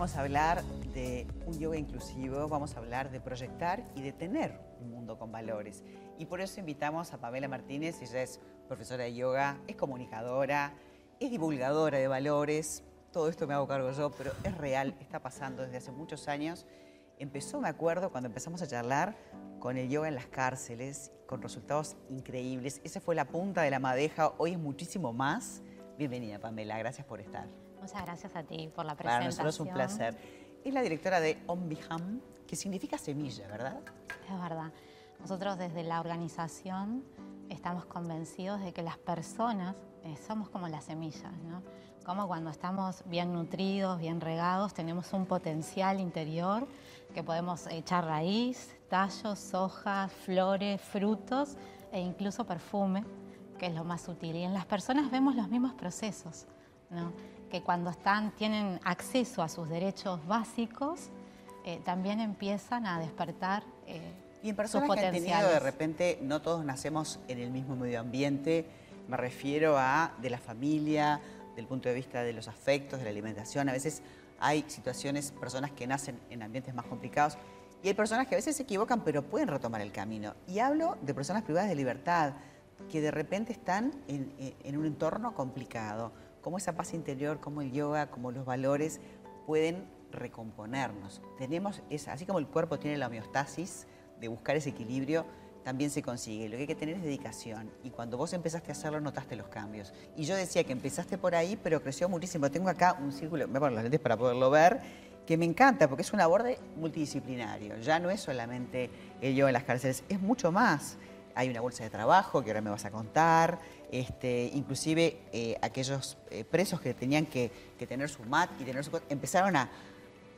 vamos a hablar de un yoga inclusivo, vamos a hablar de proyectar y de tener un mundo con valores. Y por eso invitamos a Pamela Martínez, ella es profesora de yoga, es comunicadora, es divulgadora de valores, todo esto me hago cargo yo, pero es real, está pasando desde hace muchos años. Empezó, me acuerdo, cuando empezamos a charlar con el yoga en las cárceles, con resultados increíbles. Esa fue la punta de la madeja, hoy es muchísimo más. Bienvenida, Pamela, gracias por estar. Muchas gracias a ti por la presentación. Para nosotros es un placer. Es la directora de Ombiham, que significa semilla, ¿verdad? Es verdad. Nosotros desde la organización estamos convencidos de que las personas eh, somos como las semillas, ¿no? Como cuando estamos bien nutridos, bien regados, tenemos un potencial interior que podemos echar raíz, tallos, hojas, flores, frutos e incluso perfume, que es lo más útil. Y en las personas vemos los mismos procesos, ¿no? Que cuando están, tienen acceso a sus derechos básicos, eh, también empiezan a despertar eh, y en personas que han tenido de repente, no todos nacemos en el mismo medio ambiente, me refiero a de la familia, del punto de vista de los afectos, de la alimentación. A veces hay situaciones, personas que nacen en ambientes más complicados y hay personas que a veces se equivocan pero pueden retomar el camino. Y hablo de personas privadas de libertad que de repente están en, un entorno complicado. Cómo esa paz interior, cómo el yoga, cómo los valores pueden recomponernos. Tenemos esa, así como el cuerpo tiene la homeostasis, de buscar ese equilibrio, también se consigue. Lo que hay que tener es dedicación. Y cuando vos empezaste a hacerlo, notaste los cambios. Y yo decía que empezaste por ahí, pero creció muchísimo. Tengo acá un círculo, me pongo las lentes para poderlo ver, que me encanta porque es un aborde multidisciplinario. Ya no es solamente el yo en las cárceles, es mucho más. Hay una bolsa de trabajo que ahora me vas a contar, este, inclusive eh, aquellos eh, presos que tenían que, que, tener su mat y tener su... empezaron a,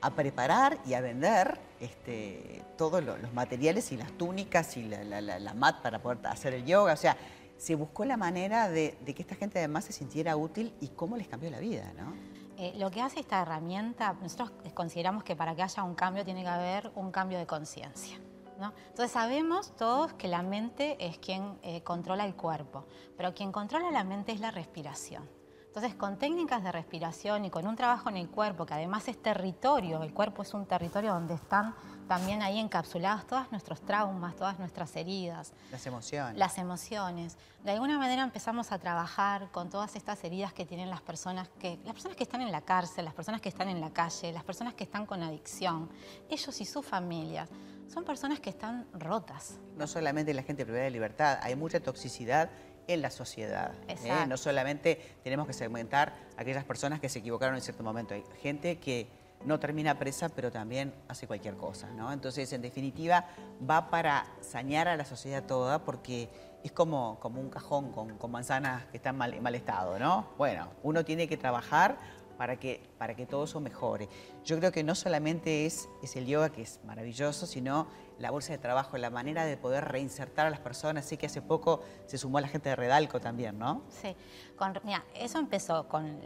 a preparar y a vender este, todos los materiales y las túnicas y la, mat para poder hacer el yoga. O sea, se buscó la manera de, que esta gente además se sintiera útil y cómo les cambió la vida, ¿no? Eh, lo que hace esta herramienta, nosotros consideramos que para que haya un cambio tiene que haber un cambio de conciencia. Entonces sabemos todos que la mente es quien eh, controla el cuerpo, pero quien controla la mente es la respiración. Entonces, con técnicas de respiración y con un trabajo en el cuerpo, que además es territorio, el cuerpo es un territorio donde están también ahí encapsulados todos nuestros traumas, todas nuestras heridas. Las emociones. Las emociones. De alguna manera empezamos a trabajar con todas estas heridas que tienen las personas que, las personas que están en la cárcel, las personas que están en la calle, las personas que están con adicción, ellos y sus familias. Son personas que están rotas. No solamente la gente privada de libertad, hay mucha toxicidad en la sociedad. ¿eh? No solamente tenemos que segmentar a aquellas personas que se equivocaron en cierto momento. Hay gente que no termina presa, pero también hace cualquier cosa. ¿no? Entonces, en definitiva, va para sañar a la sociedad toda porque es como, como un cajón con, manzanas que están mal, en mal estado. ¿no? Bueno, uno tiene que trabajar para que, para que todo eso mejore. Yo creo que no solamente es, es el yoga, que es maravilloso, sino la bolsa de trabajo, la manera de poder reinsertar a las personas. Sé que hace poco se sumó la gente de Redalco también, ¿no? Sí, con, eso empezó con,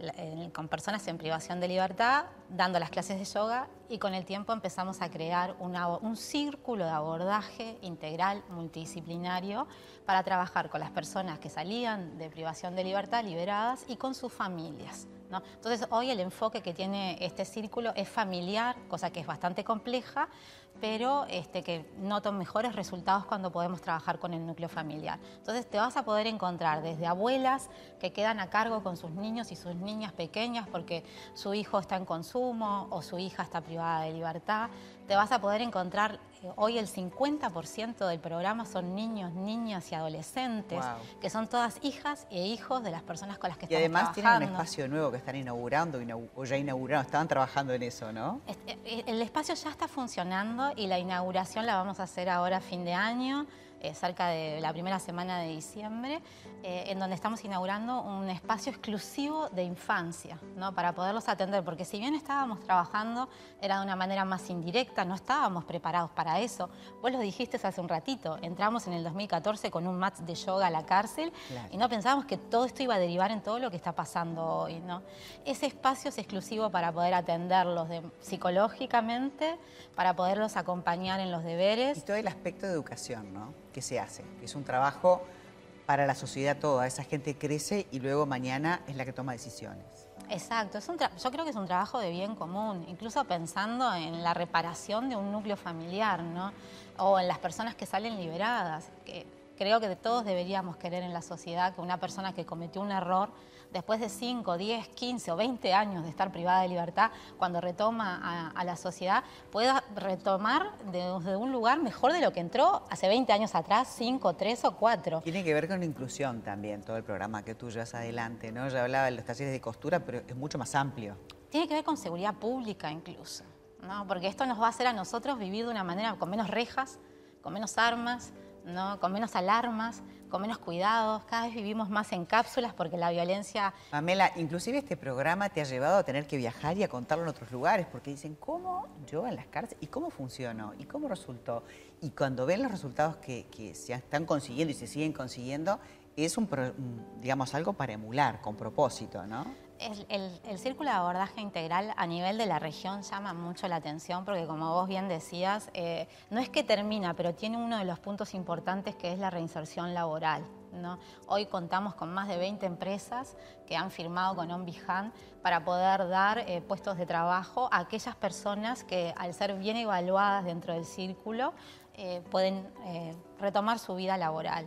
con personas en privación de libertad, dando las clases de yoga y con el tiempo empezamos a crear un círculo de abordaje integral, multidisciplinario, para trabajar con las personas que salían de privación de libertad liberadas y con sus familias. Entonces hoy el enfoque que tiene este círculo es familiar, cosa que es bastante compleja, pero este, que noto mejores resultados cuando podemos trabajar con el núcleo familiar. Entonces te vas a poder encontrar desde abuelas que quedan a cargo con sus niños y sus niñas pequeñas porque su hijo está en consumo o su hija está privada de libertad. Te vas a poder encontrar, hoy el 50% del programa son niños, niñas y adolescentes, que son todas hijas e hijos de las personas con las que y estamos trabajando. Y además tienen un espacio nuevo que están inaugurando o ya inauguraron, estaban trabajando en eso, ¿no? Este, el espacio ya está funcionando y la inauguración la vamos a hacer ahora a fin de año. Eh, cerca de la primera semana de diciembre, eh, en donde estamos inaugurando un espacio exclusivo de infancia, ¿no? para poderlos atender, porque si bien estábamos trabajando, era de una manera más indirecta, no estábamos preparados para eso. Vos lo dijiste hace un ratito, entramos en el 2014 con un match de yoga a la cárcel y no pensábamos que todo esto iba a derivar en todo lo que está pasando hoy. ¿no? Ese espacio es exclusivo para poder atenderlos psicológicamente, para poderlos acompañar en los deberes. Y todo el aspecto de educación, ¿no? Que se hace, que es un trabajo para la sociedad toda. Esa gente crece y luego mañana es la que toma decisiones. Exacto, es un yo creo que es un trabajo de bien común, incluso pensando en la reparación de un núcleo familiar, ¿no? O en las personas que salen liberadas. Que creo que todos deberíamos querer en la sociedad que una persona que cometió un error después de 5, 10, 15 o 20 años de estar privada de libertad, cuando retoma a, la sociedad, pueda retomar desde un lugar mejor de lo que entró hace 20 años atrás, 5, 3 o 4. Tiene que ver con la inclusión también, todo el programa que tú llevas adelante, ¿no? Ya hablaba de los talleres de costura, pero es mucho más amplio. Tiene que ver con seguridad pública incluso, ¿no? Porque esto nos va a hacer a nosotros vivir de una manera con menos rejas, con menos armas, ¿no? con menos alarmas, con menos cuidados, cada vez vivimos más en cápsulas porque la violencia... Pamela, inclusive este programa te ha llevado a tener que viajar y a contarlo en otros lugares, porque dicen, ¿cómo yo en las cárceles? ¿Y cómo funcionó? ¿Y cómo resultó? Y cuando ven los resultados que, se están consiguiendo y se siguen consiguiendo, es un, digamos, algo para emular, con propósito, ¿no? El, círculo de abordaje integral a nivel de la región llama mucho la atención porque como vos bien decías, eh, no es que termina, pero tiene uno de los puntos importantes que es la reinserción laboral. Hoy contamos con más de 20 empresas que han firmado con OnBihan para poder dar eh, puestos de trabajo a aquellas personas que al ser bien evaluadas dentro del círculo eh, pueden retomar su vida laboral.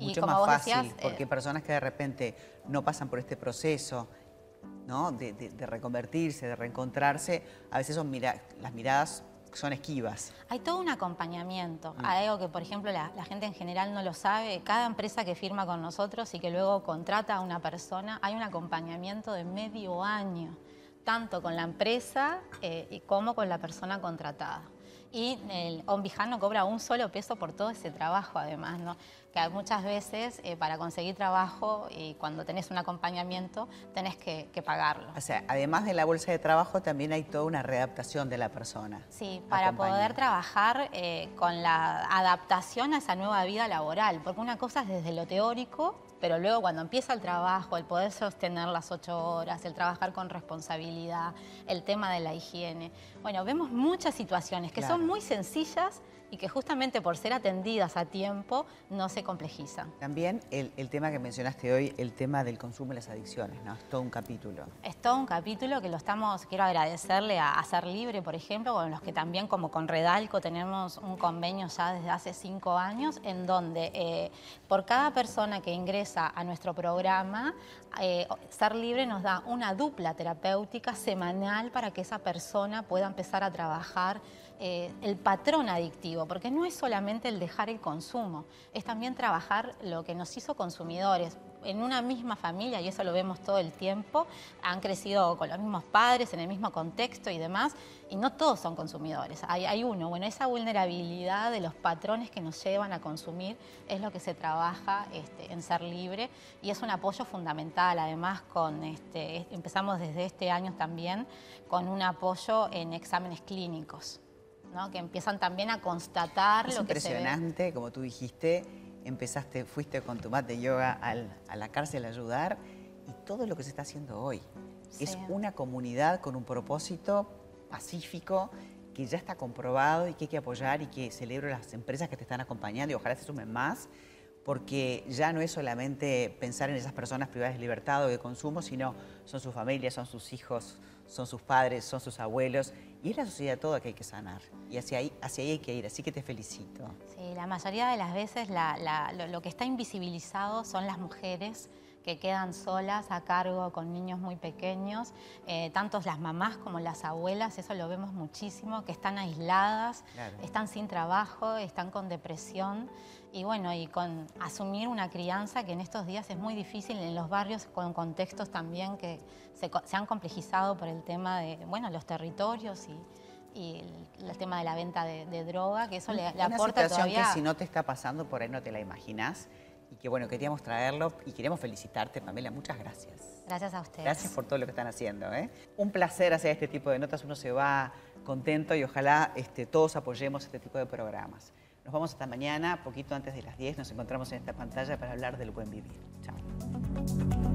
Mucho más fácil, porque personas que de repente no pasan por este proceso, ¿no? De, reconvertirse, de reencontrarse, a veces son las miradas son esquivas. Hay todo un acompañamiento. Mm. Hay algo que, por ejemplo, la, gente en general no lo sabe. Cada empresa que firma con nosotros y que luego contrata a una persona, hay un acompañamiento de medio año, tanto con la empresa eh, como con la persona contratada y el no cobra un solo peso por todo ese trabajo además, ¿no? Que muchas veces eh, para conseguir trabajo y cuando tenés un acompañamiento tenés que, pagarlo. O sea, además de la bolsa de trabajo también hay toda una readaptación de la persona. Sí, para poder trabajar eh, con la adaptación a esa nueva vida laboral, porque una cosa es desde lo teórico pero luego cuando empieza el trabajo, el poder sostener las ocho horas, el trabajar con responsabilidad, el tema de la higiene, bueno, vemos muchas situaciones que son muy sencillas y que justamente por ser atendidas a tiempo no se complejizan. También el, tema que mencionaste hoy, el tema del consumo y las adicciones, ¿no? Es todo un capítulo. Es todo un capítulo que lo estamos, quiero agradecerle a, Ser Libre, por ejemplo, con los que también como con Redalco tenemos un convenio ya desde hace cinco años, en donde eh, por cada persona que ingresa a nuestro programa, eh, Ser Libre nos da una dupla terapéutica semanal para que esa persona pueda empezar a trabajar eh, el patrón adictivo, porque no es solamente el dejar el consumo, es también trabajar lo que nos hizo consumidores. En una misma familia, y eso lo vemos todo el tiempo, han crecido con los mismos padres, en el mismo contexto y demás, y no todos son consumidores. Hay, uno, bueno, esa vulnerabilidad de los patrones que nos llevan a consumir es lo que se trabaja este, en Ser Libre y es un apoyo fundamental. Además, con este, empezamos desde este año también con un apoyo en exámenes clínicos que empiezan también a constatar lo que se ve. impresionante, como tú dijiste, empezaste, fuiste con tu mat de yoga a la cárcel a ayudar y todo lo que se está haciendo hoy. Es una comunidad con un propósito pacífico que ya está comprobado y que hay que apoyar y que celebro las empresas que te están acompañando y ojalá se sumen más porque ya no es solamente pensar en esas personas privadas de libertad o de consumo, sino son sus familias, son sus hijos, son sus padres, son sus abuelos, y es la sociedad toda que hay que sanar, y hacia ahí, hacia ahí hay que ir, así que te felicito. Sí, la mayoría de las veces lo, que está invisibilizado son las mujeres que quedan solas a cargo con niños muy pequeños, eh, tanto las mamás como las abuelas, eso lo vemos muchísimo, que están aisladas, están sin trabajo, están con depresión. Y bueno, y con asumir una crianza que en estos días es muy difícil en los barrios con contextos también que se, han complejizado por el tema de, bueno, los territorios y, el, tema de la venta de, droga, que eso le, le aporta situación que si no te está pasando, por ahí no te la imaginas y que bueno, queríamos traerlo y queremos felicitarte, Pamela, muchas gracias. Gracias a ustedes. Gracias por todo lo que están haciendo. ¿eh? Un placer hacer este tipo de notas, uno se va contento y ojalá este, todos apoyemos este tipo de programas. Nos vamos hasta mañana, poquito antes de las 10, nos encontramos en esta pantalla para hablar del buen vivir. Chao.